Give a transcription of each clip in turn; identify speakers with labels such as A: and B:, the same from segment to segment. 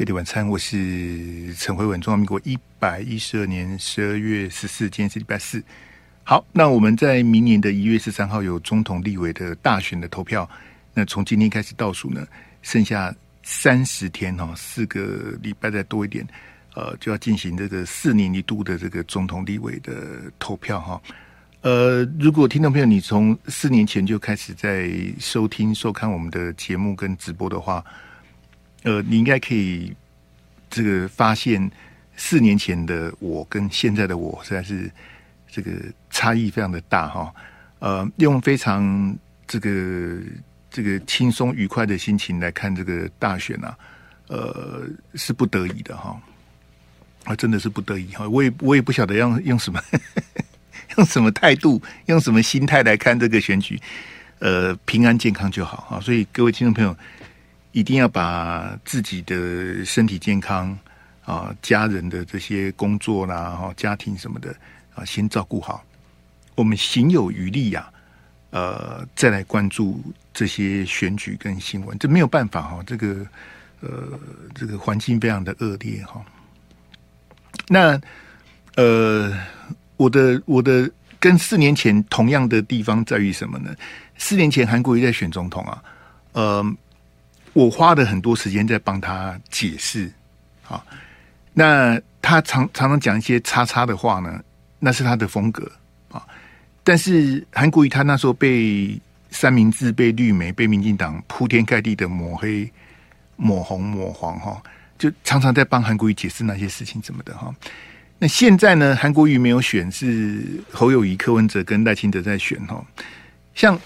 A: 飞碟晚餐，我是陈辉文，中华民国一百一十二年十二月十四，今天是礼拜四。好，那我们在明年的一月十三号有总统、立委的大选的投票。那从今天开始倒数呢，剩下三十天哈，四个礼拜再多一点，呃，就要进行这个四年一度的这个总统、立委的投票哈。呃，如果听众朋友你从四年前就开始在收听、收看我们的节目跟直播的话，呃，你应该可以这个发现，四年前的我跟现在的我实在是这个差异非常的大哈。呃，用非常这个这个轻松愉快的心情来看这个大选啊，呃，是不得已的哈。啊，真的是不得已哈。我也我也不晓得要用什么 用什么态度，用什么心态来看这个选举。呃，平安健康就好啊。所以各位听众朋友。一定要把自己的身体健康啊，家人的这些工作啦、哈家庭什么的啊，先照顾好。我们行有余力呀，呃，再来关注这些选举跟新闻，这没有办法哈。这个呃，这个环境非常的恶劣哈。那呃，我的我的跟四年前同样的地方在于什么呢？四年前韩国瑜在选总统啊，呃。我花了很多时间在帮他解释，啊，那他常常常讲一些叉叉的话呢，那是他的风格啊。但是韩国瑜他那时候被三明治、被绿媒、被民进党铺天盖地的抹黑、抹红、抹黄，哈，就常常在帮韩国瑜解释那些事情怎么的哈。那现在呢，韩国瑜没有选，是侯友谊、柯文哲跟赖清德在选哈。像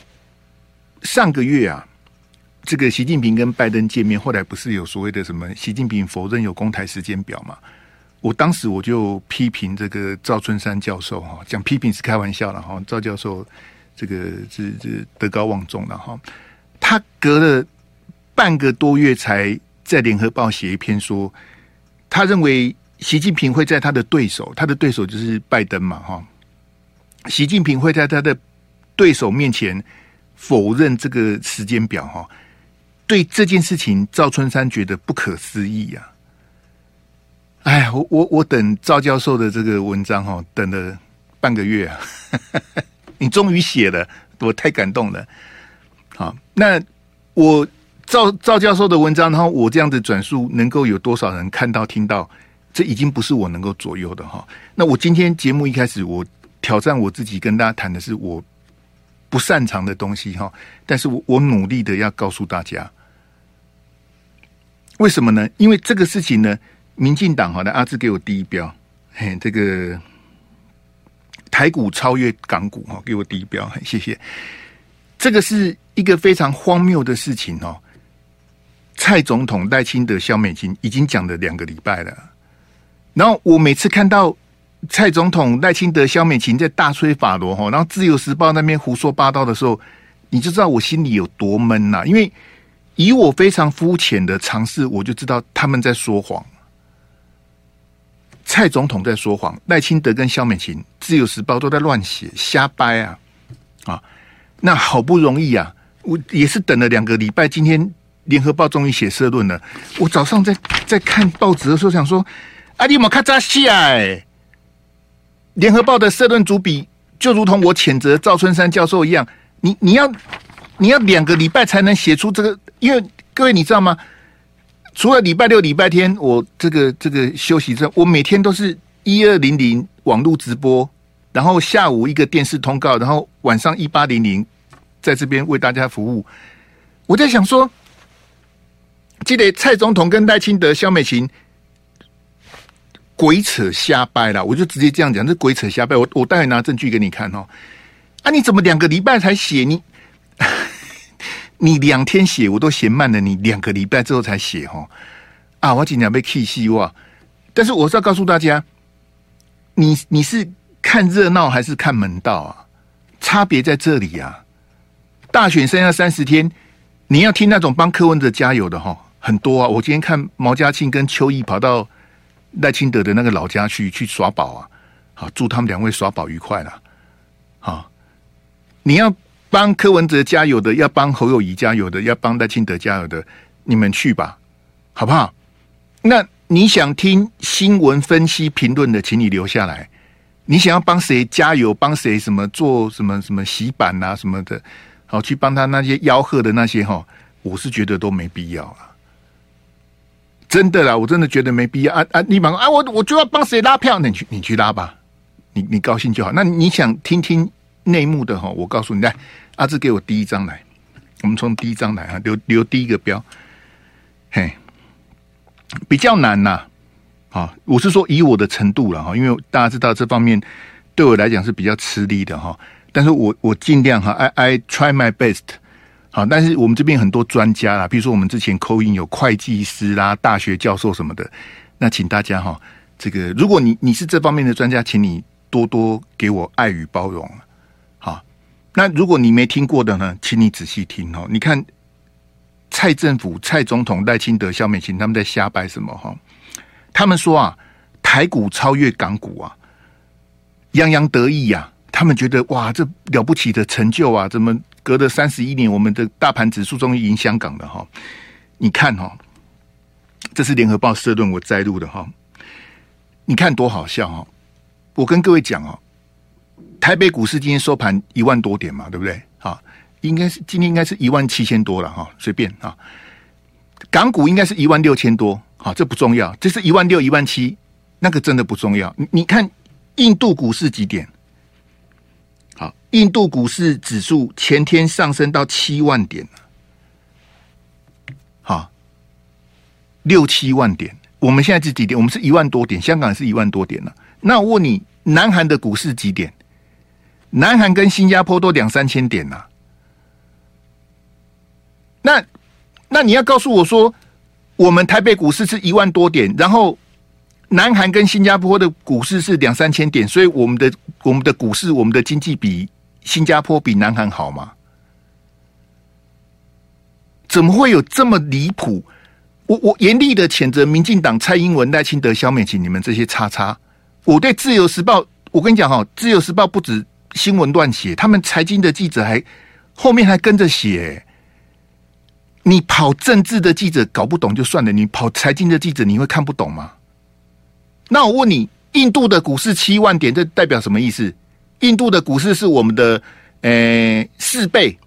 A: 上个月啊。这个习近平跟拜登见面，后来不是有所谓的什么？习近平否认有公台时间表嘛？我当时我就批评这个赵春山教授哈，讲批评是开玩笑了哈。赵教授这个是是德高望重的哈，他隔了半个多月才在联合报写一篇说，他认为习近平会在他的对手，他的对手就是拜登嘛哈，习近平会在他的对手面前否认这个时间表哈。对这件事情，赵春山觉得不可思议呀、啊！哎，我我我等赵教授的这个文章哈，等了半个月啊，你终于写了，我太感动了。好，那我赵赵教授的文章，然后我这样子转述，能够有多少人看到听到？这已经不是我能够左右的哈。那我今天节目一开始，我挑战我自己，跟大家谈的是我。不擅长的东西哈，但是我我努力的要告诉大家，为什么呢？因为这个事情呢，民进党好的阿志给我第一标，嘿，这个台股超越港股哈，给我第一标，谢谢。这个是一个非常荒谬的事情哦。蔡总统、赖清德、萧美琴已经讲了两个礼拜了，然后我每次看到。蔡总统、赖清德、萧美琴在大吹法罗哈，然后《自由时报》那边胡说八道的时候，你就知道我心里有多闷呐、因为以我非常肤浅的尝试，我就知道他们在说谎。蔡总统在说谎，赖清德跟萧美琴，《自由时报》都在乱写、瞎掰啊！啊，那好不容易啊，我也是等了两个礼拜，今天《联合报》终于写社论了。我早上在在看报纸的时候，想说：“啊，你莫卡扎西啊！”联合报的社论主笔就如同我谴责赵春山教授一样，你你要你要两个礼拜才能写出这个，因为各位你知道吗？除了礼拜六、礼拜天我这个这个休息之后，我每天都是一二零零网络直播，然后下午一个电视通告，然后晚上一八零零在这边为大家服务。我在想说，记得蔡总统跟赖清德、萧美琴。鬼扯瞎掰了，我就直接这样讲，这鬼扯瞎掰。我我待会拿证据给你看哦。啊，你怎么两个礼拜才写？你 你两天写我都嫌慢了，你两个礼拜之后才写哦。啊，我今天被气死哇！但是我是要告诉大家，你你是看热闹还是看门道啊？差别在这里啊！大选剩下三十天，你要听那种帮柯文哲加油的哈，很多啊。我今天看毛家庆跟邱毅跑到。赖清德的那个老家去去耍宝啊，好，祝他们两位耍宝愉快了。好，你要帮柯文哲加油的，要帮侯友谊加油的，要帮赖清德加油的，你们去吧，好不好？那你想听新闻分析评论的，请你留下来。你想要帮谁加油，帮谁什么做什么什么洗版啊什么的，好去帮他那些吆喝的那些哈，我是觉得都没必要啊。真的啦，我真的觉得没必要啊啊！你忙啊，我我就要帮谁拉票，你去你去拉吧，你你高兴就好。那你想听听内幕的哈？我告诉你，来，阿志给我第一张来，我们从第一张来啊，留留第一个标，嘿，比较难呐。啊，我是说以我的程度了哈，因为大家知道这方面对我来讲是比较吃力的哈。但是我我尽量哈，I I try my best。好，但是我们这边很多专家啦，比如说我们之前扣音有会计师啦、大学教授什么的，那请大家哈，这个如果你你是这方面的专家，请你多多给我爱与包容。好，那如果你没听过的呢，请你仔细听哦。你看蔡政府、蔡总统、赖清德、萧美琴他们在瞎掰什么哈？他们说啊，台股超越港股啊，洋洋得意呀、啊。他们觉得哇，这了不起的成就啊！怎么隔了三十一年，我们的大盘指数终于赢香港了哈？你看哈，这是联合报社论我摘录的哈。你看多好笑哈！我跟各位讲哦，台北股市今天收盘一万多点嘛，对不对？啊，应该是今天应该是一万七千多了哈，随便啊。港股应该是一万六千多。好，这不重要，这是一万六、一万七，那个真的不重要。你你看，印度股市几点？印度股市指数前天上升到七万点，好，六七万点。我们现在是几点？我们是一万多点，香港是一万多点了。那我问你，南韩的股市几点？南韩跟新加坡都两三千点呐。那那你要告诉我说？我们台北股市是一万多点，然后南韩跟新加坡的股市是两三千点，所以我们的我们的股市，我们的经济比新加坡比南韩好吗？怎么会有这么离谱？我我严厉的谴责民进党蔡英文、赖清德、萧美琴，你们这些叉叉！我对自由时报，我跟你讲哈，自由时报不止新闻乱写，他们财经的记者还后面还跟着写。你跑政治的记者搞不懂就算了，你跑财经的记者你会看不懂吗？那我问你，印度的股市七万点，这代表什么意思？印度的股市是我们的呃四倍，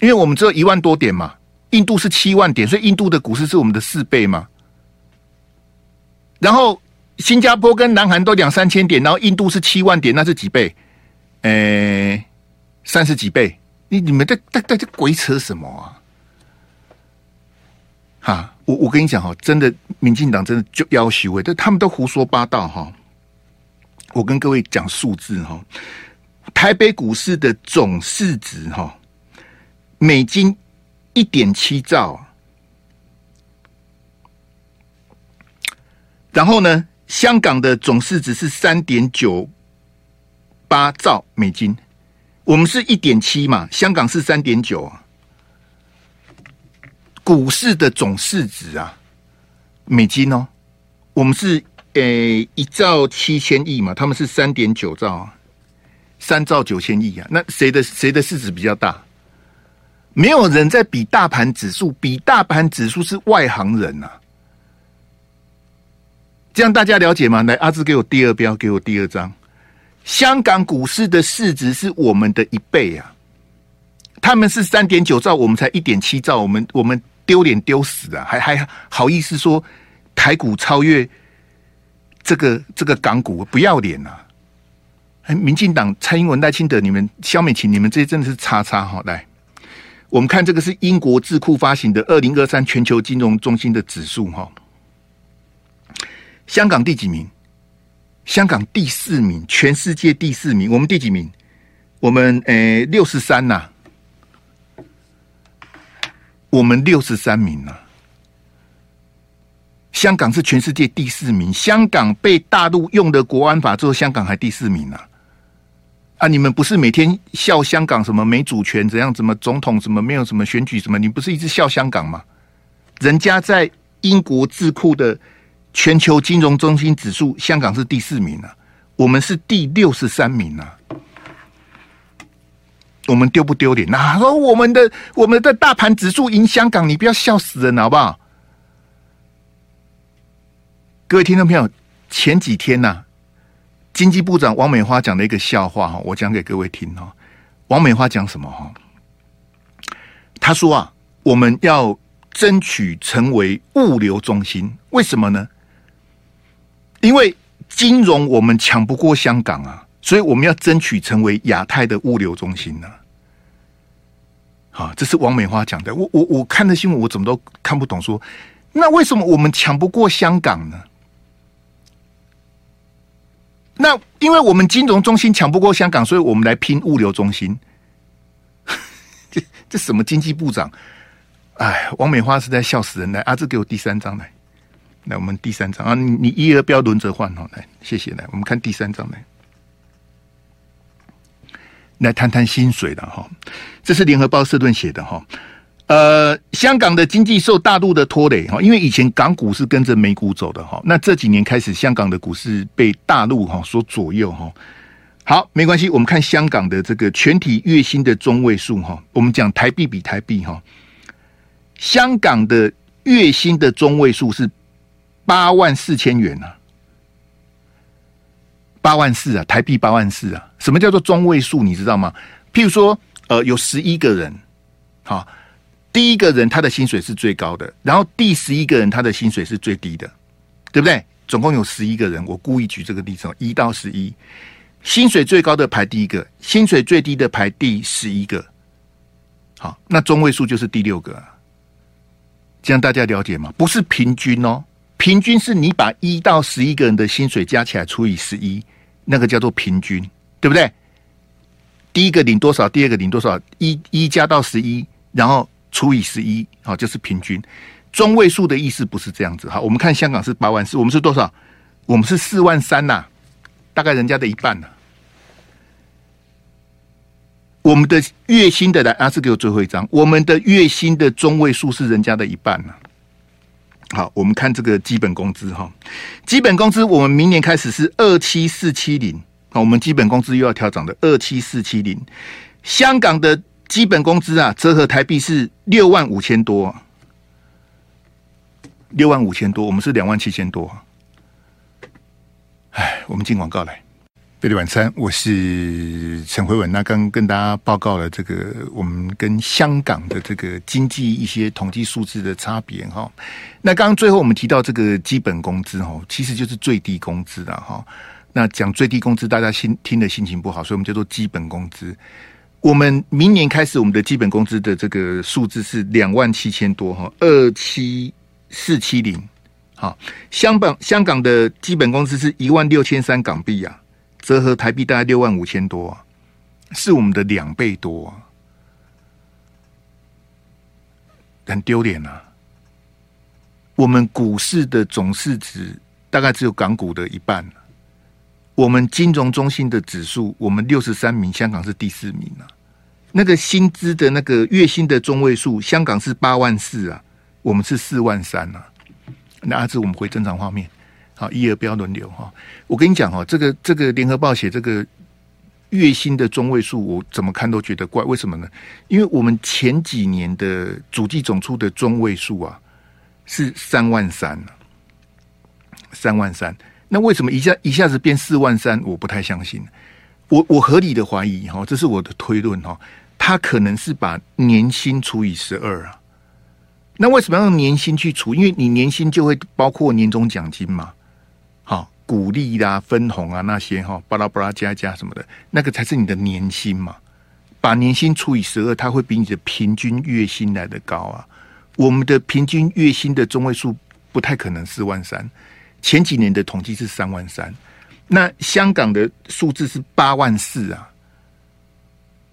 A: 因为我们只有一万多点嘛，印度是七万点，所以印度的股市是我们的四倍嘛。然后新加坡跟南韩都两三千点，然后印度是七万点，那是几倍？呃，三十几倍。你你们在在在这鬼扯什么啊？啊，我我跟你讲哈，真的，民进党真的就要虚伪，但他们都胡说八道哈。我跟各位讲数字哈，台北股市的总市值哈，美金一点七兆，然后呢，香港的总市值是三点九八兆美金，我们是一点七嘛，香港是三点九啊。股市的总市值啊，美金哦，我们是呃一兆七千亿嘛，他们是三点九兆，三兆九千亿啊。那谁的谁的市值比较大？没有人在比大盘指数，比大盘指数是外行人呐、啊。这样大家了解吗？来，阿志给我第二标，给我第二张。香港股市的市值是我们的一倍啊，他们是三点九兆，我们才一点七兆，我们我们。丢脸丢死啊！还还好意思说台股超越这个这个港股，不要脸呐、哎，民进党蔡英文、赖清德，你们萧美琴，你们这些真的是叉叉哈！来，我们看这个是英国智库发行的二零二三全球金融中心的指数哈。香港第几名？香港第四名，全世界第四名。我们第几名？我们诶六十三呐。我们六十三名呐，香港是全世界第四名。香港被大陆用的国安法之后，香港还第四名呢。啊，你们不是每天笑香港什么没主权怎样？怎么总统什么没有什么选举什么？你不是一直笑香港吗？人家在英国智库的全球金融中心指数，香港是第四名呢，我们是第六十三名呢。我们丢不丢脸？哪说我们的我们的大盘指数赢香港？你不要笑死人好不好？各位听众朋友，前几天呐、经济部长王美花讲了一个笑话哈，我讲给各位听哈。王美花讲什么哈？他说啊，我们要争取成为物流中心，为什么呢？因为金融我们抢不过香港啊，所以我们要争取成为亚太的物流中心呢、好，这是王美花讲的。我我我看的新闻，我怎么都看不懂。说那为什么我们抢不过香港呢？那因为我们金融中心抢不过香港，所以我们来拼物流中心。这 这什么经济部长？哎，王美花是在笑死人来。阿、啊、志给我第三张来。来，我们第三张啊，你一二不要轮着换哦。来，谢谢。来，我们看第三张来，来谈谈薪水的哈。这是联合报社论写的哈。呃，香港的经济受大陆的拖累哈，因为以前港股是跟着美股走的哈，那这几年开始，香港的股市被大陆哈所左右哈。好，没关系，我们看香港的这个全体月薪的中位数哈，我们讲台币比台币哈，香港的月薪的中位数是。八万四千元啊，八万四啊，台币八万四啊。什么叫做中位数？你知道吗？譬如说，呃，有十一个人，好，第一个人他的薪水是最高的，然后第十一个人他的薪水是最低的，对不对？总共有十一个人，我故意举这个例子，一到十一，薪水最高的排第一个，薪水最低的排第十一个，好，那中位数就是第六个，这样大家了解吗？不是平均哦。平均是你把一到十一个人的薪水加起来除以十一，那个叫做平均，对不对？第一个领多少，第二个领多少，一一加到十一，然后除以十一，好，就是平均。中位数的意思不是这样子。好，我们看香港是八万四，我们是多少？我们是四万三呐，大概人家的一半呐。我们的月薪的来，阿志给我最后一张，我们的月薪的中位数是人家的一半呐。好，我们看这个基本工资哈，基本工资我们明年开始是二七四七零，好，我们基本工资又要调涨的二七四七零。香港的基本工资啊，折合台币是六万五千多，六万五千多，我们是两万七千多。哎，我们进广告来。贝里晚餐，我是陈辉文。那刚跟大家报告了这个我们跟香港的这个经济一些统计数字的差别哈。那刚刚最后我们提到这个基本工资哈，其实就是最低工资了哈。那讲最低工资，大家心听的心情不好，所以我们叫做基本工资。我们明年开始，我们的基本工资的这个数字是两万七千多哈，二七四七零。好，香港香港的基本工资是一万六千三港币啊。折合台币大概六万五千多，是我们的两倍多啊，很丢脸啊！我们股市的总市值大概只有港股的一半，我们金融中心的指数，我们六十三名，香港是第四名啊。那个薪资的那个月薪的中位数，香港是八万四啊，我们是四万三啊。那阿志，我们回正常画面。好，一二不要轮流哈。我跟你讲哈，这个这个联合报写这个月薪的中位数，我怎么看都觉得怪。为什么呢？因为我们前几年的主计总出的中位数啊是三万三，三万三。那为什么一下一下子变四万三？我不太相信。我我合理的怀疑哈，这是我的推论哈，他可能是把年薪除以十二啊。那为什么要用年薪去除？因为你年薪就会包括年终奖金嘛。好，股利啦、分红啊那些哈，巴拉巴拉加加什么的，那个才是你的年薪嘛。把年薪除以十二，它会比你的平均月薪来得高啊。我们的平均月薪的中位数不太可能四万三，前几年的统计是三万三，那香港的数字是八万四啊，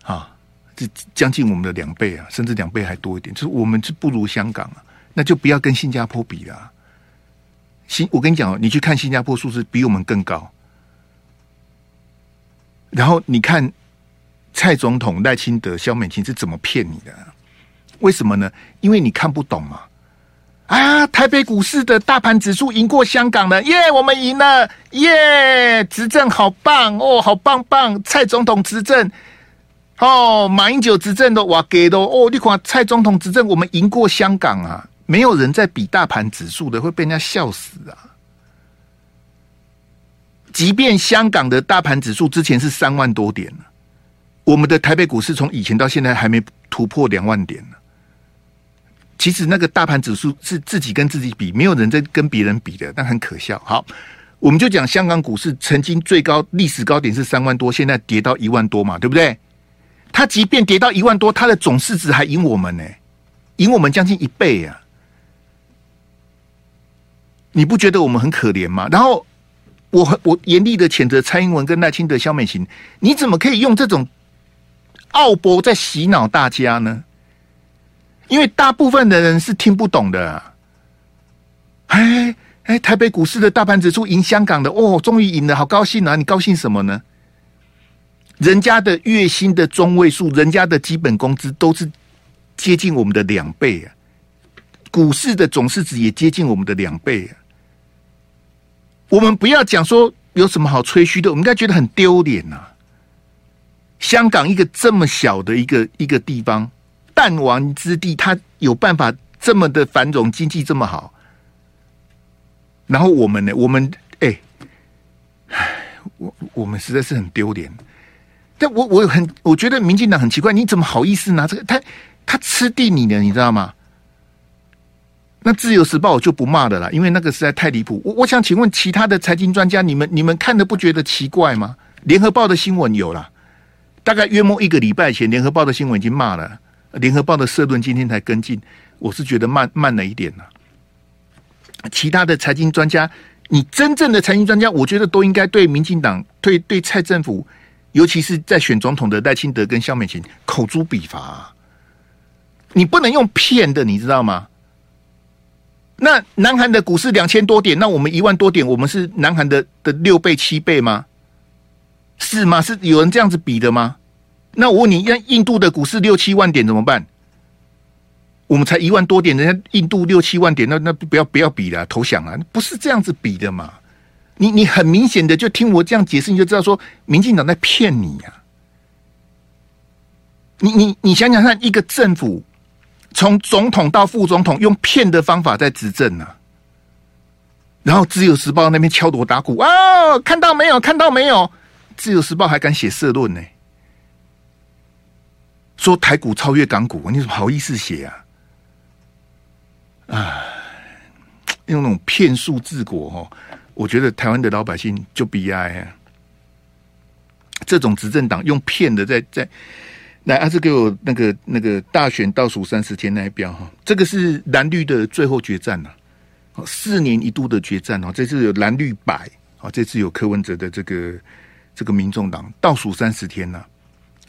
A: 啊，这将近我们的两倍啊，甚至两倍还多一点，就是我们是不如香港啊，那就不要跟新加坡比了。新，我跟你讲，你去看新加坡数字比我们更高，然后你看蔡总统赖清德、萧美琴是怎么骗你的？为什么呢？因为你看不懂嘛！啊台北股市的大盘指数赢过香港了，耶！我们赢了，耶！执政好棒哦，好棒棒！蔡总统执政哦，马英九执政的哇给的哦，你看蔡总统执政，我们赢过香港啊！没有人在比大盘指数的，会被人家笑死啊！即便香港的大盘指数之前是三万多点，我们的台北股市从以前到现在还没突破两万点呢。其实那个大盘指数是自己跟自己比，没有人在跟别人比的，但很可笑。好，我们就讲香港股市曾经最高历史高点是三万多，现在跌到一万多嘛，对不对？它即便跌到一万多，它的总市值还赢我们呢，赢我们将近一倍啊！你不觉得我们很可怜吗？然后。我很我严厉的谴责蔡英文跟赖清德、萧美琴，你怎么可以用这种奥博在洗脑大家呢？因为大部分的人是听不懂的。哎哎，台北股市的大盘指数赢香港的，哦，终于赢了，好高兴啊！你高兴什么呢？人家的月薪的中位数，人家的基本工资都是接近我们的两倍啊，股市的总市值也接近我们的两倍啊。我们不要讲说有什么好吹嘘的，我们应该觉得很丢脸呐。香港一个这么小的一个一个地方，弹丸之地，它有办法这么的繁荣，经济这么好。然后我们呢？我们哎，我我们实在是很丢脸。但我我很我觉得民进党很奇怪，你怎么好意思拿这个？他他吃定你了，你知道吗？那自由时报我就不骂的啦，因为那个实在太离谱。我我想请问其他的财经专家，你们你们看的不觉得奇怪吗？联合报的新闻有了，大概约莫一个礼拜前，联合报的新闻已经骂了。联合报的社论今天才跟进，我是觉得慢慢了一点了。其他的财经专家，你真正的财经专家，我觉得都应该对民进党、对对蔡政府，尤其是在选总统的赖清德跟萧美琴口诛笔伐。你不能用骗的，你知道吗？那南韩的股市两千多点，那我们一万多点，我们是南韩的的六倍七倍吗？是吗？是有人这样子比的吗？那我问你，那印度的股市六七万点怎么办？我们才一万多点，人家印度六七万点，那那不要不要比了，投降了，不是这样子比的嘛？你你很明显的就听我这样解释，你就知道说，民进党在骗你呀、你你你想想看，一个政府。从总统到副总统，用骗的方法在执政呢、啊，然后《自由时报》那边敲锣打鼓啊、哦，看到没有？看到没有？《自由时报》还敢写社论呢，说台股超越港股，你怎么好意思写啊？啊，用那种骗术治国哦，我觉得台湾的老百姓就悲哀啊！这种执政党用骗的在在。来，阿志给我那个那个大选倒数三十天那一标哈，这个是蓝绿的最后决战呐，四年一度的决战哦，这次有蓝绿白，啊，这次有柯文哲的这个这个民众党倒数三十天呐，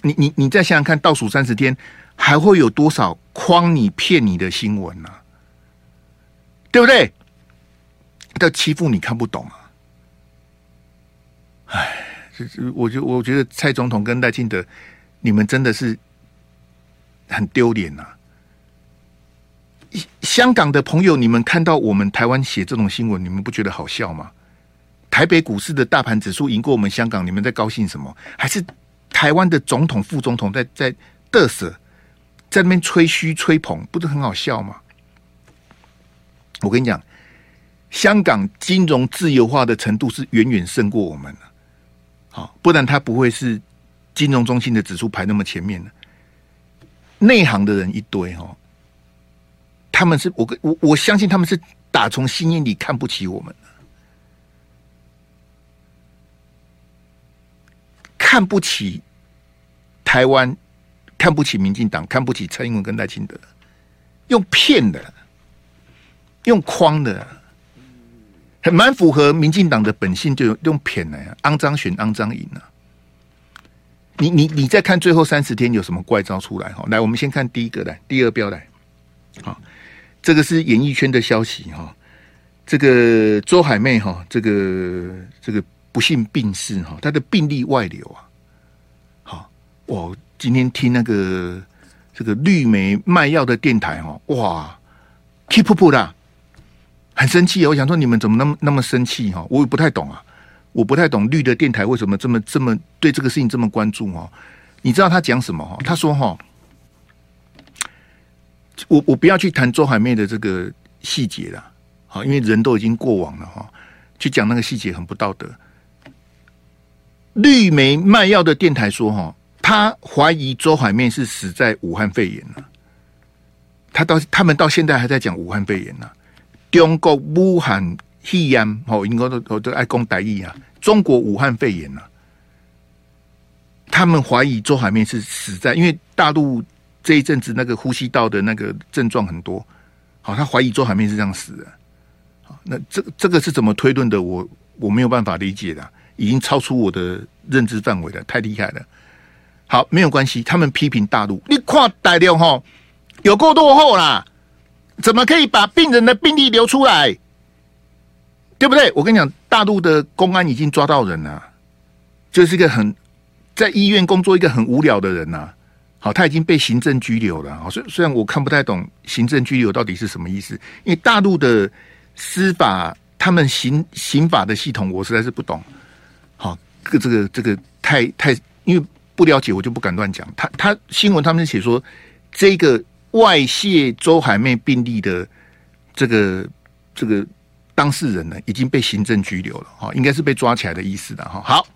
A: 你你你再想想看，倒数三十天还会有多少诓你骗你的新闻呢？对不对？要欺负你看不懂啊！哎，这这，我觉我觉得蔡总统跟赖清德。你们真的是很丢脸呐！香港的朋友，你们看到我们台湾写这种新闻，你们不觉得好笑吗？台北股市的大盘指数赢过我们香港，你们在高兴什么？还是台湾的总统、副总统在在嘚瑟，在那边吹嘘吹捧，不是很好笑吗？我跟你讲，香港金融自由化的程度是远远胜过我们的，好，不然他不会是。金融中心的指数排那么前面的？内行的人一堆哦，他们是我我我相信他们是打从心眼里看不起我们，看不起台湾，看不起民进党，看不起蔡英文跟赖清德，用骗的，用诓的，很蛮符合民进党的本性，就用骗的呀，肮脏选肮脏赢啊。你你你再看最后三十天有什么怪招出来哈？来，我们先看第一个来，第二标来，好，这个是演艺圈的消息哈。这个周海媚哈，这个这个不幸病逝哈，她的病例外流啊。我今天听那个这个绿媒卖药的电台哈，哇，keep up 的，很生气。我想说你们怎么那么那么生气哈？我也不太懂啊。我不太懂绿的电台为什么这么这么对这个事情这么关注哦？你知道他讲什么哈？他说哈，我我不要去谈周海媚的这个细节了，好，因为人都已经过往了哈，去讲那个细节很不道德。绿媒卖药的电台说，哈，他怀疑周海媚是死在武汉肺炎了。他到他们到现在还在讲武汉肺炎呢。中国武汉肺炎，哦，应该都都都爱讲台语啊。中国武汉肺炎呐，他们怀疑周海媚是死在，因为大陆这一阵子那个呼吸道的那个症状很多，好，他怀疑周海媚是这样死的。好，那这这个是怎么推论的？我我没有办法理解的，已经超出我的认知范围了，太厉害了。好，没有关系，他们批评大陆，你看大陆哈。有够落后啦！怎么可以把病人的病历流出来？对不对？我跟你讲，大陆的公安已经抓到人了，就是一个很在医院工作一个很无聊的人呐。好，他已经被行政拘留了。好，虽虽然我看不太懂行政拘留到底是什么意思，因为大陆的司法，他们刑刑法的系统，我实在是不懂。好，个这个这个太太，因为不了解，我就不敢乱讲。他他新闻他们写说这个。外泄周海媚病例的这个这个当事人呢，已经被行政拘留了哈，应该是被抓起来的意思的哈。好，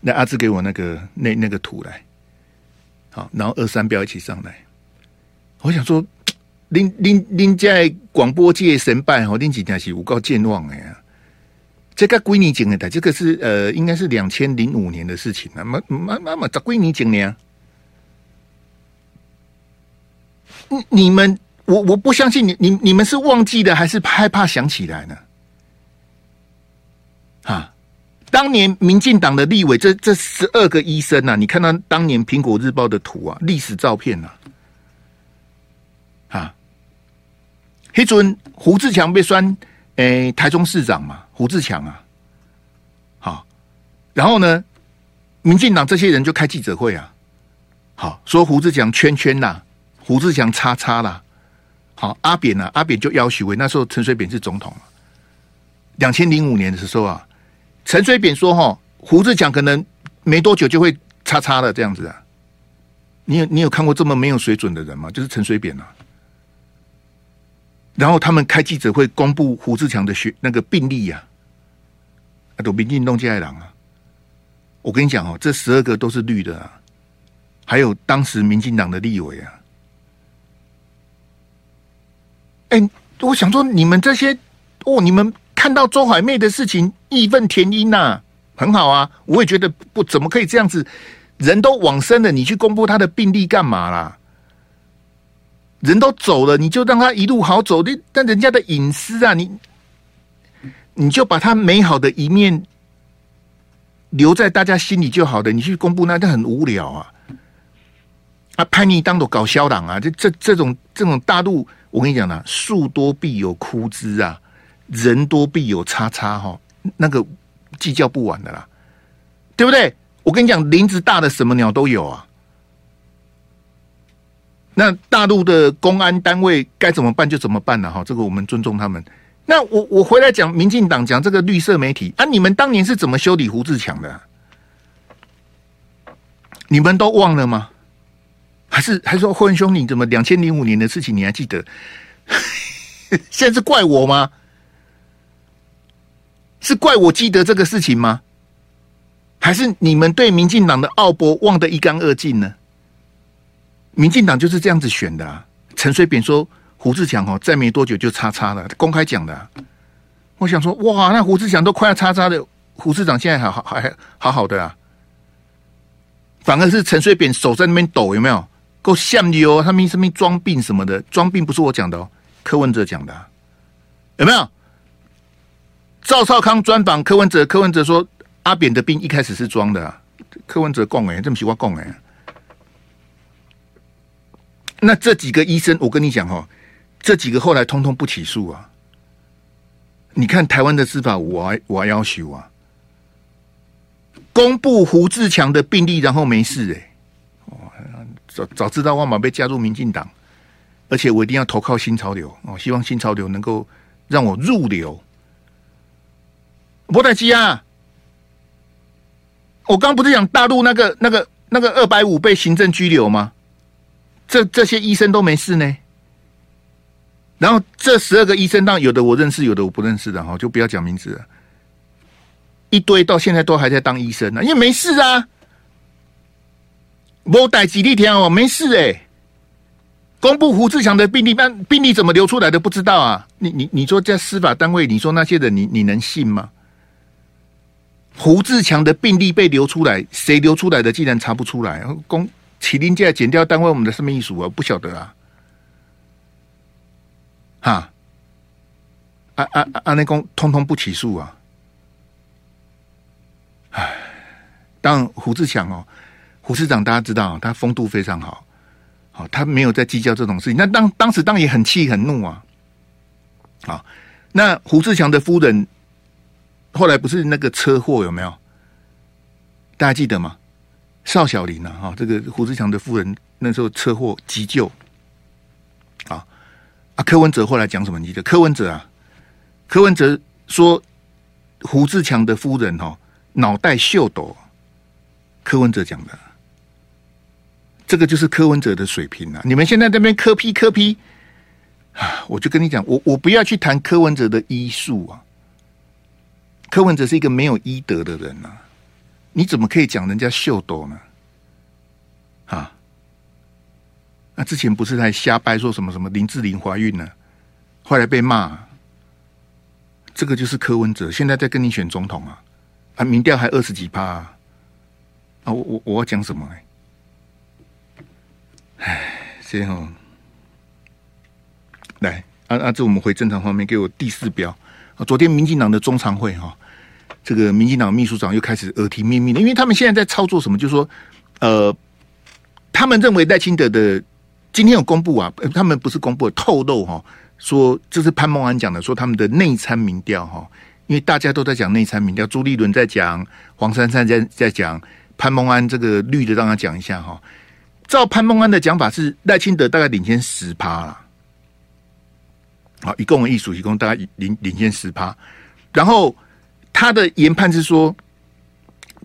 A: 那阿志给我那个那那个图来，好，然后二三标一起上来。我想说，您您您在广播界神拜哈，您几天是无够健忘的呀？这个归你讲的，这个是呃，应该是两千零五年的事情了，妈妈妈妈，这归你讲的。你你们，我我不相信你，你你们是忘记的，还是害怕想起来呢？啊，当年民进党的立委，这这十二个医生呐、啊，你看到当年苹果日报的图啊，历史照片呐、啊，啊，黑尊胡志强被拴，诶，台中市长嘛，胡志强啊，好，然后呢，民进党这些人就开记者会啊，好，说胡志强圈圈呐、啊。胡志强叉叉啦，好阿扁呢、啊？阿扁就要许为那时候陈水扁是总统，两千零五年的时候啊，陈水扁说哈，胡志强可能没多久就会叉叉了这样子啊。你有你有看过这么没有水准的人吗？就是陈水扁啊。然后他们开记者会公布胡志强的血那个病历呀，啊，都民进党这些人啊。我跟你讲哦，这十二个都是绿的啊，还有当时民进党的立委啊。哎、我想说，你们这些哦，你们看到周海媚的事情义愤填膺呐，很好啊。我也觉得不怎么可以这样子，人都往生了，你去公布他的病历干嘛啦？人都走了，你就让他一路好走的，但人家的隐私啊，你你就把他美好的一面留在大家心里就好的，你去公布那就很无聊啊。啊，叛逆当做搞笑党啊，这这这种这种大陆。我跟你讲呢，树多必有枯枝啊，人多必有叉叉哈，那个计较不完的啦，对不对？我跟你讲，林子大的什么鸟都有啊。那大陆的公安单位该怎么办就怎么办了哈，这个我们尊重他们。那我我回来讲，民进党讲这个绿色媒体啊，你们当年是怎么修理胡志强的？你们都忘了吗？还是还说，霍文兄，你怎么两千零五年的事情你还记得？现在是怪我吗？是怪我记得这个事情吗？还是你们对民进党的奥博忘得一干二净呢？民进党就是这样子选的啊。陈水扁说胡志强哦，再没多久就叉叉了，公开讲的。我想说，哇，那胡志强都快要叉叉的，胡市长现在还好还好好的啊。反而是陈水扁手在那边抖，有没有？够像你哦，他们什么装病什么的，装病不是我讲的哦，柯文哲讲的，有没有？赵少康专访柯文哲，柯文哲说阿扁的病一开始是装的，啊，柯文哲供哎，这么喜欢供哎。那这几个医生，我跟你讲哦，这几个后来通通不起诉啊。你看台湾的司法，我我要求啊，公布胡志强的病例，然后没事哎。早早知道万马被加入民进党，而且我一定要投靠新潮流哦，希望新潮流能够让我入流。博代基啊，我刚不是讲大陆那个那个那个二百五被行政拘留吗？这这些医生都没事呢。然后这十二个医生，当有的我认识，有的我不认识的哈，就不要讲名字了。一堆到现在都还在当医生呢、因为没事啊，我带几例天哦，没事哎、公布胡志强的病例，那病例怎么流出来的不知道啊？你你你说在司法单位，你说那些人，你你能信吗？胡志强的病例被流出来，谁流出来的竟然查不出来？公麒麟架检调单位，我们的什么意思啊？不晓得啊？哈？啊啊啊！那公通通不起诉啊！唉，当胡志强哦，胡市长大家知道，他风度非常好。好他没有在计较这种事情。那当当时当也很气很怒啊。好，那胡志强的夫人后来不是那个车祸有没有？大家记得吗？邵小林啊，哈，这个胡志强的夫人那时候车祸急救。啊啊！柯文哲后来讲什么？你的？柯文哲啊，柯文哲说胡志强的夫人哈脑袋秀逗。柯文哲讲的。这个就是柯文哲的水平啊！你们现在这边磕 P 磕 P 啊，我就跟你讲，我我不要去谈柯文哲的医术啊。柯文哲是一个没有医德的人啊，你怎么可以讲人家秀逗呢？啊，那之前不是还瞎掰说什么什么林志玲怀孕了，后来被骂。这个就是柯文哲，现在在跟你选总统啊，啊，民调还二十几趴啊，啊，我我我要讲什么哎？唉，先哦，来，按按这我们回正常方面，给我第四标啊。昨天民进党的中常会哈，这个民进党秘书长又开始耳提面命了，因为他们现在在操作什么？就是说，呃，他们认为赖清德的今天有公布啊，他们不是公布透露哈，说这是潘孟安讲的，说他们的内参民调哈，因为大家都在讲内参民调，朱立伦在讲，黄珊珊在在讲，潘孟安这个绿的让他讲一下哈。照潘孟安的讲法是赖清德大概领先十趴了，好，一共的艺术一共大概领领先十趴，然后他的研判是说，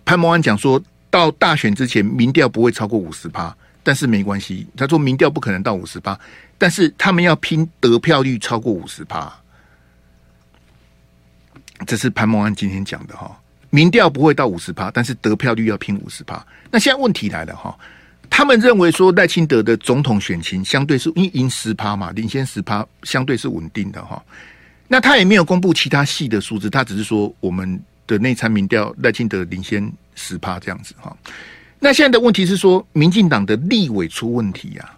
A: 潘孟安讲说到大选之前民调不会超过五十趴，但是没关系，他说民调不可能到五十趴，但是他们要拼得票率超过五十趴，这是潘孟安今天讲的哈，民调不会到五十趴，但是得票率要拼五十趴，那现在问题来了哈。他们认为说赖清德的总统选情相对是因为赢十趴嘛，领先十趴，相对是稳定的哈。那他也没有公布其他细的数字，他只是说我们的内参民调赖清德领先十趴这样子哈。那现在的问题是说，民进党的立委出问题呀、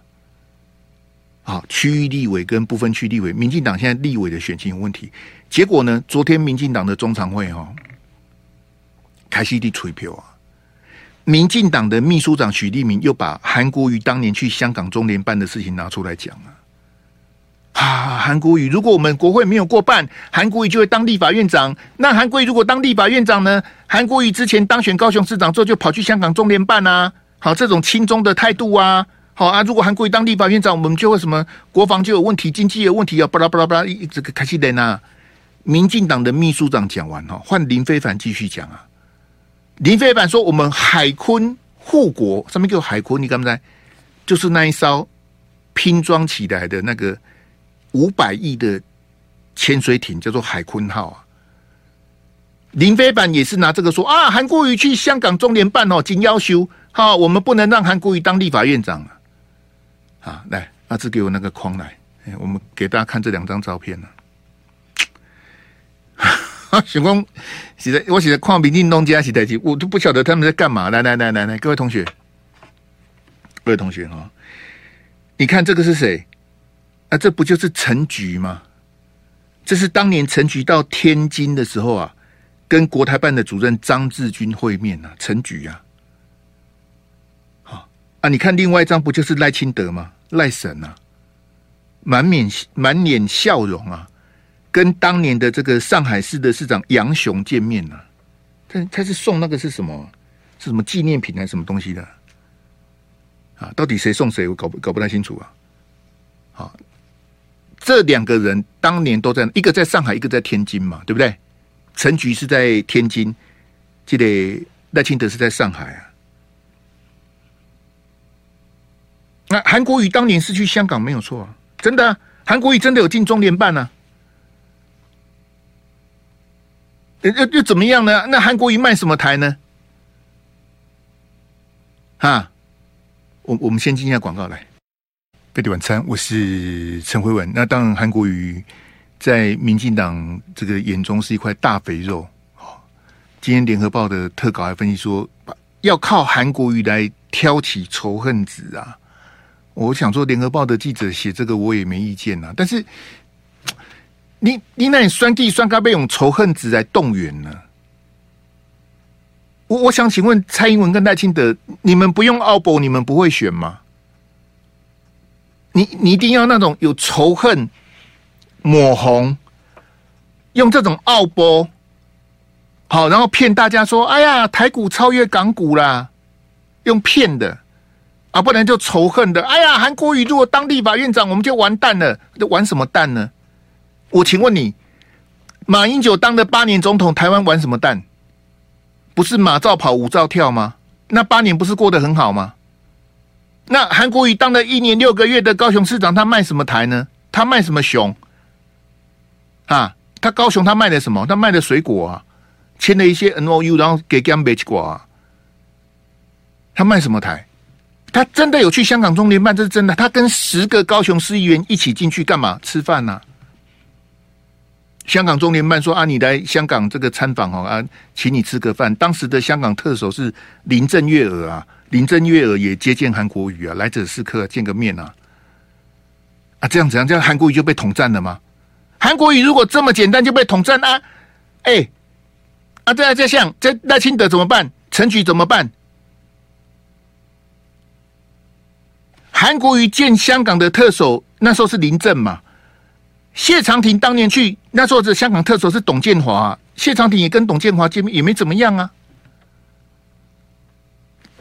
A: 啊，啊，区域立委跟部分区立委，民进党现在立委的选情有问题。结果呢，昨天民进党的中常会哈，开始地吹票啊。民进党的秘书长许立明又把韩国瑜当年去香港中联办的事情拿出来讲啊！啊，韩国瑜，如果我们国会没有过半，韩国瑜就会当立法院长。那韩国瑜如果当立法院长呢？韩国瑜之前当选高雄市长之后，就跑去香港中联办啊！好，这种亲中的态度啊，好啊！如果韩国瑜当立法院长，我们就会什么国防就有问题，经济有问题啊！巴拉巴拉巴拉，这个开始的呢？民进党的秘书长讲完哈，换林非凡继续讲啊。林非凡说：“我们海坤护国，什么叫海坤？你敢不敢？就是那一艘拼装起来的那个五百亿的潜水艇，叫做海鲲号啊。”林飞帆也是拿这个说啊，韩国瑜去香港中联办哦，紧要求好，我们不能让韩国瑜当立法院长啊。啊，来，阿志给我那个框来，我们给大家看这两张照片呢。啊，许光，现在我现在看民进党家是代志，我都不晓得他们在干嘛。来来来来来，各位同学，各位同学哈，你看这个是谁？啊，这不就是陈菊吗？这是当年陈菊到天津的时候啊，跟国台办的主任张志军会面啊，陈菊呀。好啊，你看另外一张不就是赖清德吗？赖神啊，满面满脸笑容啊。跟当年的这个上海市的市长杨雄见面了，他他是送那个是什么？是什么纪念品还是什么东西的？啊，到底谁送谁？我搞不搞不太清楚啊。好，这两个人当年都在，一个在上海，一个在天津嘛，对不对？陈菊是在天津，记得赖清德是在上海啊。那韩国瑜当年是去香港没有错啊，真的，韩国瑜真的有进中联办啊。又又又怎么样呢？那韩国瑜卖什么台呢？哈，我我们先进一下广告来。贝蒂晚餐，我是陈辉文。那当然，韩国瑜在民进党这个眼中是一块大肥肉。今天联合报的特稿还分析说，要靠韩国瑜来挑起仇恨值啊！我想说，联合报的记者写这个我也没意见呐。但是，你你那你酸地酸咖被用仇恨值来动员呢？我我想请问蔡英文跟赖清德，你们不用奥博，你们不会选吗？你你一定要那种有仇恨抹红，用这种奥博。好，然后骗大家说：“哎呀，台股超越港股啦！”用骗的啊，不然就仇恨的。哎呀，韩国瑜如果当立法院长，我们就完蛋了。这玩什么蛋呢？我请问你，马英九当了八年总统，台湾玩什么蛋？不是马照跑，舞照跳吗？那八年不是过得很好吗？那韩国瑜当了一年六个月的高雄市长，他卖什么台呢？他卖什么熊？啊，他高雄他卖的什么？他卖的水果啊。签了一些 N O U，然后给 Gambit 挂，他卖什么台？他真的有去香港中联办，这是真的。他跟十个高雄市议员一起进去干嘛？吃饭呐、啊？香港中联办说啊，你来香港这个参访哦啊，请你吃个饭。当时的香港特首是林郑月娥啊，林郑月娥也接见韩国瑜啊，来者是客，见个面啊。啊，这样怎样？这样韩国瑜就被统战了吗？韩国瑜如果这么简单就被统战啊？哎、啊，这样这样，这赖清德怎么办？陈菊怎么办？韩国瑜见香港的特首，那时候是林郑嘛？谢长廷当年去，那时候的香港特首是董建华，谢长廷也跟董建华见面，也没怎么样啊。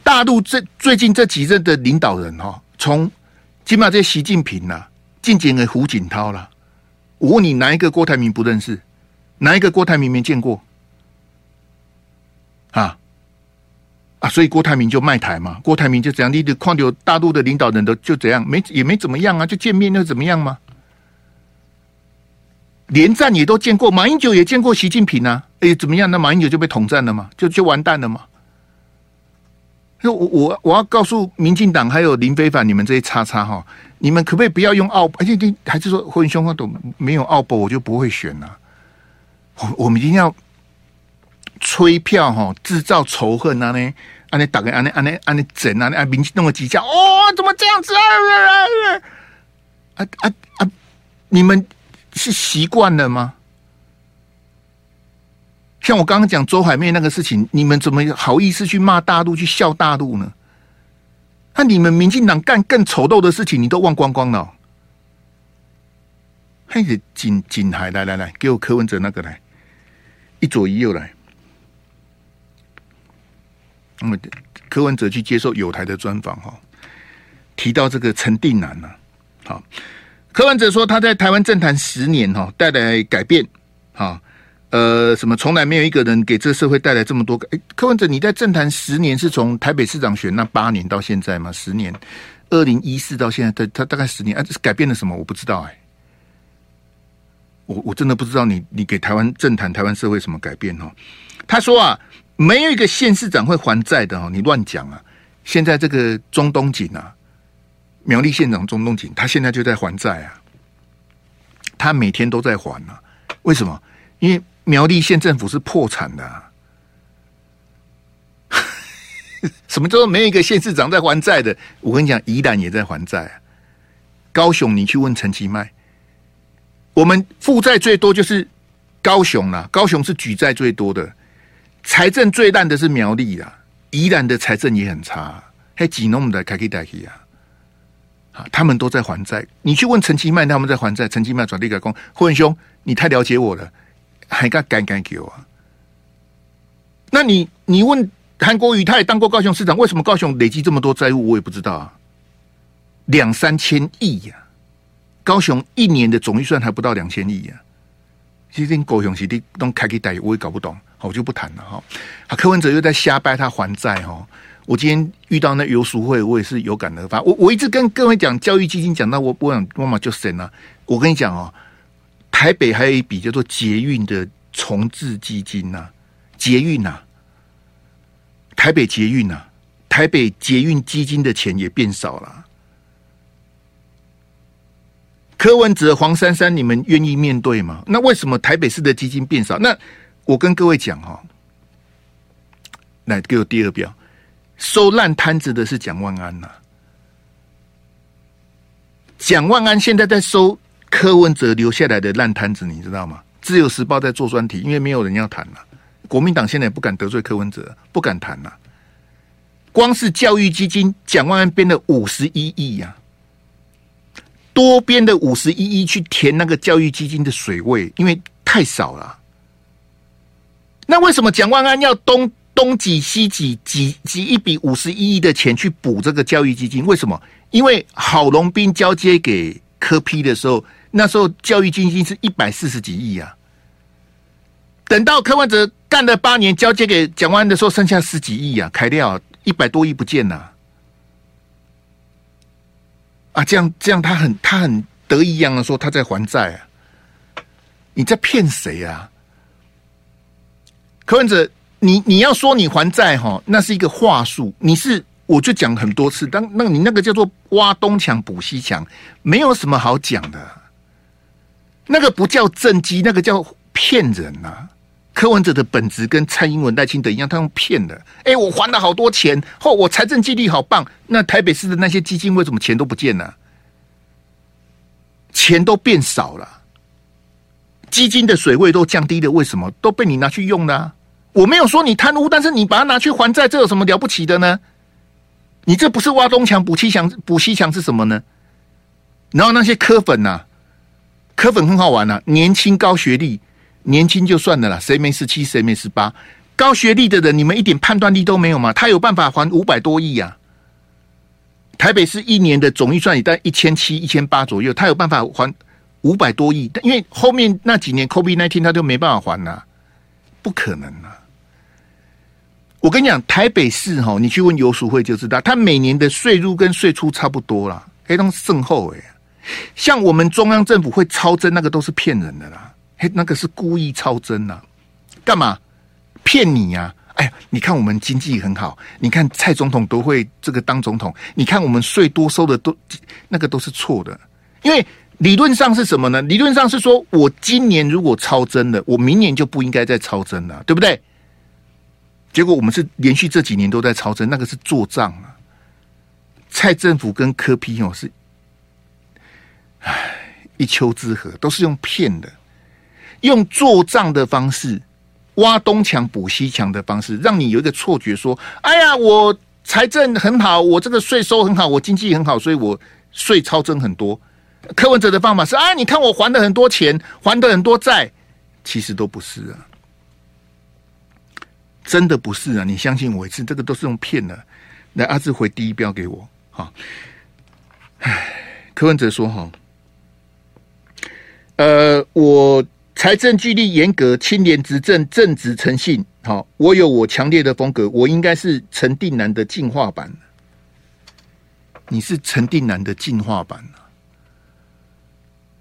A: 大陆这最近这几任的领导人哈，从起码这习近平呐，进见了胡锦涛了。我问你，哪一个郭台铭不认识？哪一个郭台铭没见过？啊啊！所以郭台铭就卖台嘛，郭台铭就这样，你的矿流大陆的领导人都就这样，没也没怎么样啊，就见面又怎么样吗？连战也都见过，马英九也见过习近平啊，哎，怎么样？那马英九就被统战了嘛，就就完蛋了嘛。那我我我要告诉民进党还有林飞凡，你们这些叉叉哈，你们可不可以不要用奥？而且你还是说混兄弟都没有奥博，我就不会选了。我我们一定要。吹票哈，制造仇恨啊！呢，啊你打个啊你啊你啊你整啊你啊民进弄个几下哦，怎么这样子啊？啊啊啊！你们是习惯了吗？像我刚刚讲周海媚那个事情，你们怎么好意思去骂大陆、去笑大陆呢？那你们民进党干更丑陋的事情，你都忘光光了。还是金金海来来来，给我柯文哲那个来，一左一右来。那么柯文哲去接受友台的专访哈，提到这个陈定南呐，好，柯文哲说他在台湾政坛十年哈，带来改变，哈，呃，什么从来没有一个人给这个社会带来这么多个。哎，柯文哲你在政坛十年是从台北市长选那八年到现在吗？十年，二零一四到现在，他他大概十年，啊，这是改变了什么？我不知道哎，我我真的不知道你你给台湾政坛、台湾社会什么改变哦？他说啊。没有一个县市长会还债的哦，你乱讲啊！现在这个中东锦啊，苗栗县长中东锦，他现在就在还债啊，他每天都在还啊。为什么？因为苗栗县政府是破产的啊。什么叫做没有一个县市长在还债的？我跟你讲，宜兰也在还债啊。高雄，你去问陈其迈，我们负债最多就是高雄啦，高雄是举债最多的。财政最烂的是苗栗啊，宜兰的财政也很差，还几弄的开开代去啊，啊，他们都在还债。你去问陈其迈，他们在还债。陈其迈转地改工，霍文兄，你太了解我了，还敢敢敢给我？那你你问韩国瑜，他也当过高雄市长，为什么高雄累积这么多债务？我也不知道啊，两三千亿呀，高雄一年的总预算还不到两千亿呀，其实高雄是的都开开代，我也搞不懂。好，我就不谈了哈。啊，柯文哲又在瞎掰他还债哈。我今天遇到那游淑慧，我也是有感而发。我我一直跟各位讲，教育基金讲到我，我想妈妈就神了。我跟你讲哦，台北还有一笔叫做捷运的重置基金呐、捷运呐、台北捷运呐、台北捷运基金的钱也变少了。柯文哲、黄珊珊，你们愿意面对吗？那为什么台北市的基金变少？那我跟各位讲哈，来给我第二标，收烂摊子的是蒋万安呐、啊。蒋万安现在在收柯文哲留下来的烂摊子，你知道吗？自由时报在做专题，因为没有人要谈了。国民党现在也不敢得罪柯文哲，不敢谈了。光是教育基金，蒋万安编了五十一亿呀，多编的五十一亿去填那个教育基金的水位，因为太少了。那为什么蒋万安要东东挤西挤，挤挤一笔五十一亿的钱去补这个教育基金？为什么？因为郝龙斌交接给科批的时候，那时候教育基金是一百四十几亿啊。等到柯文哲干了八年，交接给蒋万安的时候，剩下十几亿啊，开掉一百多亿不见了。啊，这样这样，他很他很得意一样的说他在还债啊。你在骗谁啊？柯文哲，你你要说你还债哈，那是一个话术，你是。我就讲很多次，当那你那个叫做挖东墙补西墙，没有什么好讲的。那个不叫政绩，那个叫骗人呐、柯文哲的本质跟蔡英文、赖清德一样，他用骗的。哎、我还了好多钱，后我财政纪律好棒。那台北市的那些基金为什么钱都不见了？钱都变少了，基金的水位都降低了，为什么？都被你拿去用了。我没有说你贪污，但是你把它拿去还债，这有什么了不起的呢？你这不是挖东墙补西墙，补西墙是什么呢？然后那些柯粉呐、啊，柯粉很好玩呐、年轻高学历，年轻就算了啦，谁没十七，谁没十八？高学历的人，你们一点判断力都没有吗？他有办法还五百多亿呀、啊？台北市一年的总预算也在一千七、一千八左右，他有办法还五百多亿？但因为后面那几年 COVID nineteen，他就没办法还呐、不可能啊！我跟你讲，台北市哈，你去问游淑慧就知道，他每年的税入跟税出差不多啦，黑东甚厚哎。像我们中央政府会超增，那个都是骗人的啦，嘿，那个是故意超增呐，干嘛骗你呀、哎呀，你看我们经济很好，你看蔡总统都会这个当总统，你看我们税多收的都那个都是错的，因为理论上是什么呢？理论上是说我今年如果超增了，我明年就不应该再超增了，对不对？结果我们是连续这几年都在超增，那个是做账啊。蔡政府跟柯批哦是，唉，一丘之貉，都是用骗的，用做账的方式，挖东墙补西墙的方式，让你有一个错觉说，哎呀，我财政很好，我这个税收很好，我经济很好，所以我税超增很多。柯文哲的方法是啊，你看我还了很多钱，还的很多债，其实都不是啊。真的不是啊！你相信我一次，这个都是用骗的。来，阿志回第一标给我。好，唉，柯文哲说哈，呃，我财政纪律严格、清廉执政、正直诚信。好，我有我强烈的风格，我应该是陈定南的进化版。你是陈定南的进化版了。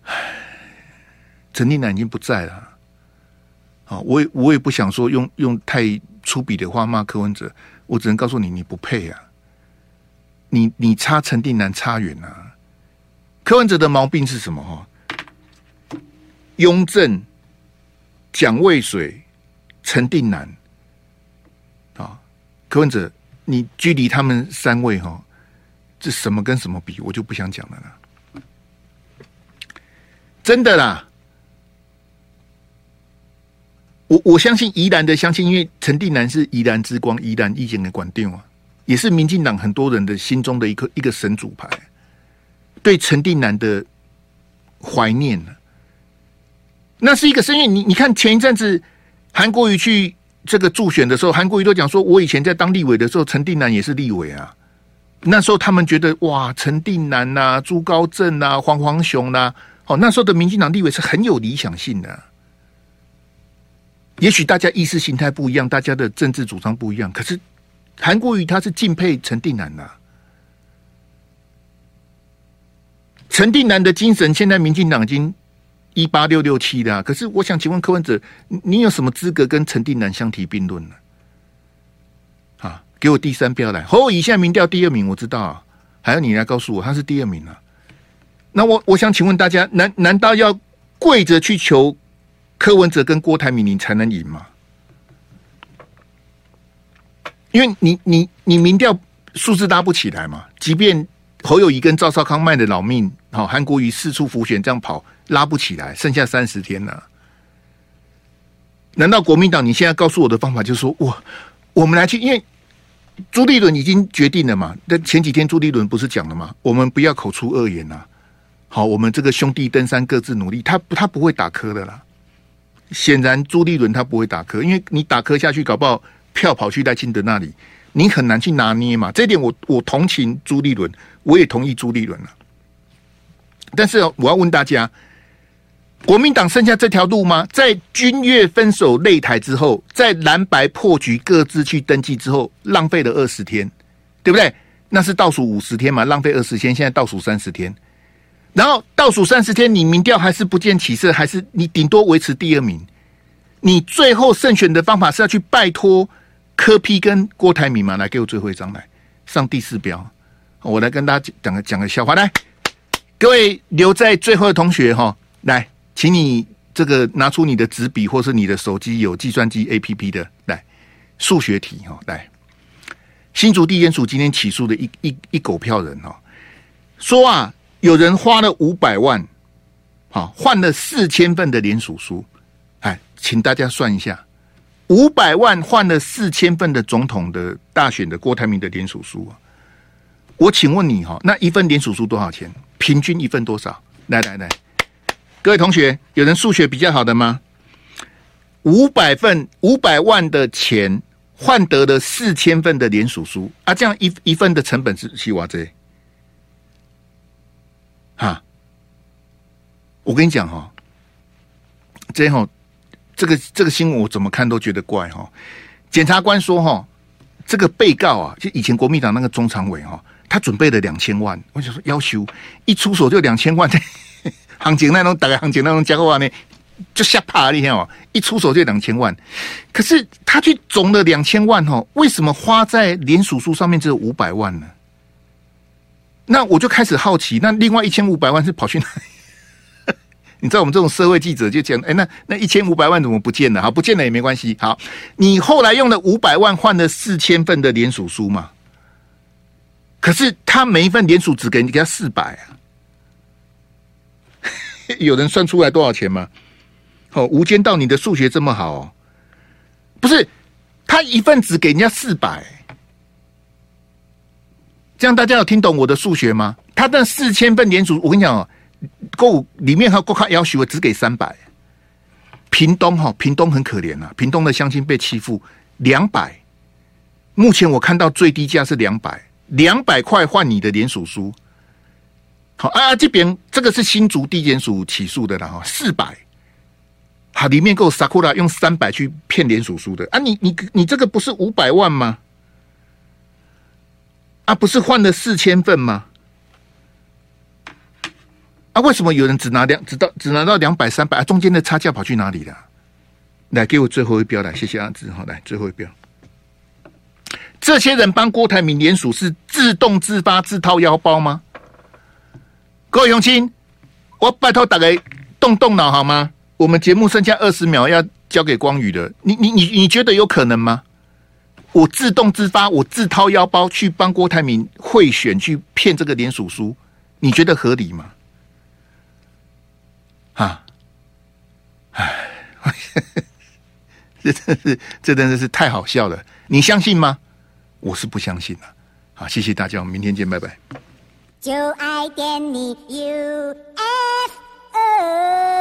A: 唉，陈定南已经不在了。好，我也我也不想说用用太。粗鄙的话骂柯文哲，我只能告诉你，你不配啊！你你差陈定南差远啊！柯文哲的毛病是什么？哈，雍正、蒋渭水、陈定南啊，柯文哲，你距离他们三位哈，这什么跟什么比？我就不想讲了啦，真的啦。我我相信宜兰的乡亲，因为陈定南是宜兰之光，宜兰意见的管定啊，也是民进党很多人的心中的一个一个神主牌，对陈定南的怀念呢，那是一个声音。你你看前一阵子韩国瑜去这个助选的时候，韩国瑜都讲说，我以前在当立委的时候，陈定南也是立委啊。那时候他们觉得哇，陈定南呐、啊、朱高正呐、啊、黄黄雄呐、啊，哦，那时候的民进党立委是很有理想性的。也许大家意识形态不一样，大家的政治主张不一样，可是韩国瑜他是敬佩陈定南呐、啊。陈定南的精神，现在民进党已经一八六六七的。可是我想请问柯文哲，你有什么资格跟陈定南相提并论呢？啊，给我第三标来。侯友宜现在民调第二名，我知道啊。还要你来告诉我他是第二名啊？那我我想请问大家，难难道要跪着去求柯文哲跟郭台铭你才能赢吗？因为你你你民调数字拉不起来嘛，即便侯友谊跟赵少康卖的老命，好韩国瑜四处浮选这样跑拉不起来，剩下三十天了。难道国民党你现在告诉我的方法就是说，我我们来去因为。朱立伦已经决定了嘛？但前几天朱立伦不是讲了吗？我们不要口出恶言呐、好，我们这个兄弟登山各自努力。他他不会打磕的啦。显然朱立伦他不会打磕，因为你打磕下去，搞不好票跑去赖清德那里，你很难去拿捏嘛。这点我我同情朱立伦，我也同意朱立伦了。但是我要问大家。国民党剩下这条路吗？在军乐分手擂台之后，在蓝白破局各自去登记之后，浪费了二十天，对不对？那是倒数五十天嘛，浪费二十天，现在倒数三十天，然后倒数三十天，你民调还是不见起色，还是你顶多维持第二名。你最后胜选的方法是要去拜托柯 P 跟郭台铭嘛？来，给我最后一张来上第四标，我来跟大家讲个讲个笑话。来，各位留在最后的同学哈，来。请你这个拿出你的纸笔，或是你的手机有计算机 APP 的，来数学题哈，来新竹地检署今天起诉的一一一狗票人哈，说啊，有人花了五百万，好换了四千份的联署书，哎，请大家算一下，五百万换了四千份的总统的大选的郭台铭的联署书啊，我请问你哈，那一份联署书多少钱？平均一份多少？来来来。各位同学，有人数学比较好的吗？五百份五百万的钱换得了四千份的联署书啊，这样一一份的成本是七瓦这？哈，我跟你讲哈，这哈这个这个新闻我怎么看都觉得怪哈。检察官说哈，这个被告啊，就以前国民党那个中常委哈，他准备了两千万，我就说要求一出手就两千万。行情那种大概行情那种讲话呢，就吓怕了，你看哦，一出手就两千万，可是他去总了两千万哦，为什么花在联署书上面只有五百万呢？那我就开始好奇，那另外一千五百万是跑去哪里？你知道我们这种社会记者就讲，哎，那那一千五百万怎么不见了？哈，不见了也没关系。好，你后来用了五百万换了四千份的联署书嘛？可是他每一份联署只给你给他四百啊。有人算出来多少钱吗？哦，无间道，你的数学这么好哦？不是，他一份只给人家四百，这样大家有听懂我的数学吗？他那四千份联署，我跟你讲哦，够里面还有够卡要求，我只给三百。屏东哈，屏东很可怜啊，屏东的乡亲被欺负，两百。目前我看到最低价是两百，两百块换你的联署书。好啊，这边这个是新竹地检署起诉的了哈，四百，好，里面给我 Sakura 用三百去骗联署书的啊，你你你这个不是五百万吗？啊，不是换了四千份吗？啊，为什么有人只拿两，只到只拿到两百三百啊？中间的差价跑去哪里了？来，给我最后一标来，谢谢阿志，好，来最后一标，这些人帮郭台铭联署是自动自发自掏腰包吗？各位乡亲，我拜托大家动动脑好吗？我们节目剩下二十秒要交给光宇的，你你你你觉得有可能吗？我自动自发，我自掏腰包去帮郭台铭贿选，去骗这个联署书，你觉得合理吗？唉，这真是这真的是太好笑了。你相信吗？我是不相信了、好，谢谢大家，我们明天见，拜拜。就爱点你 UFO。U, F, o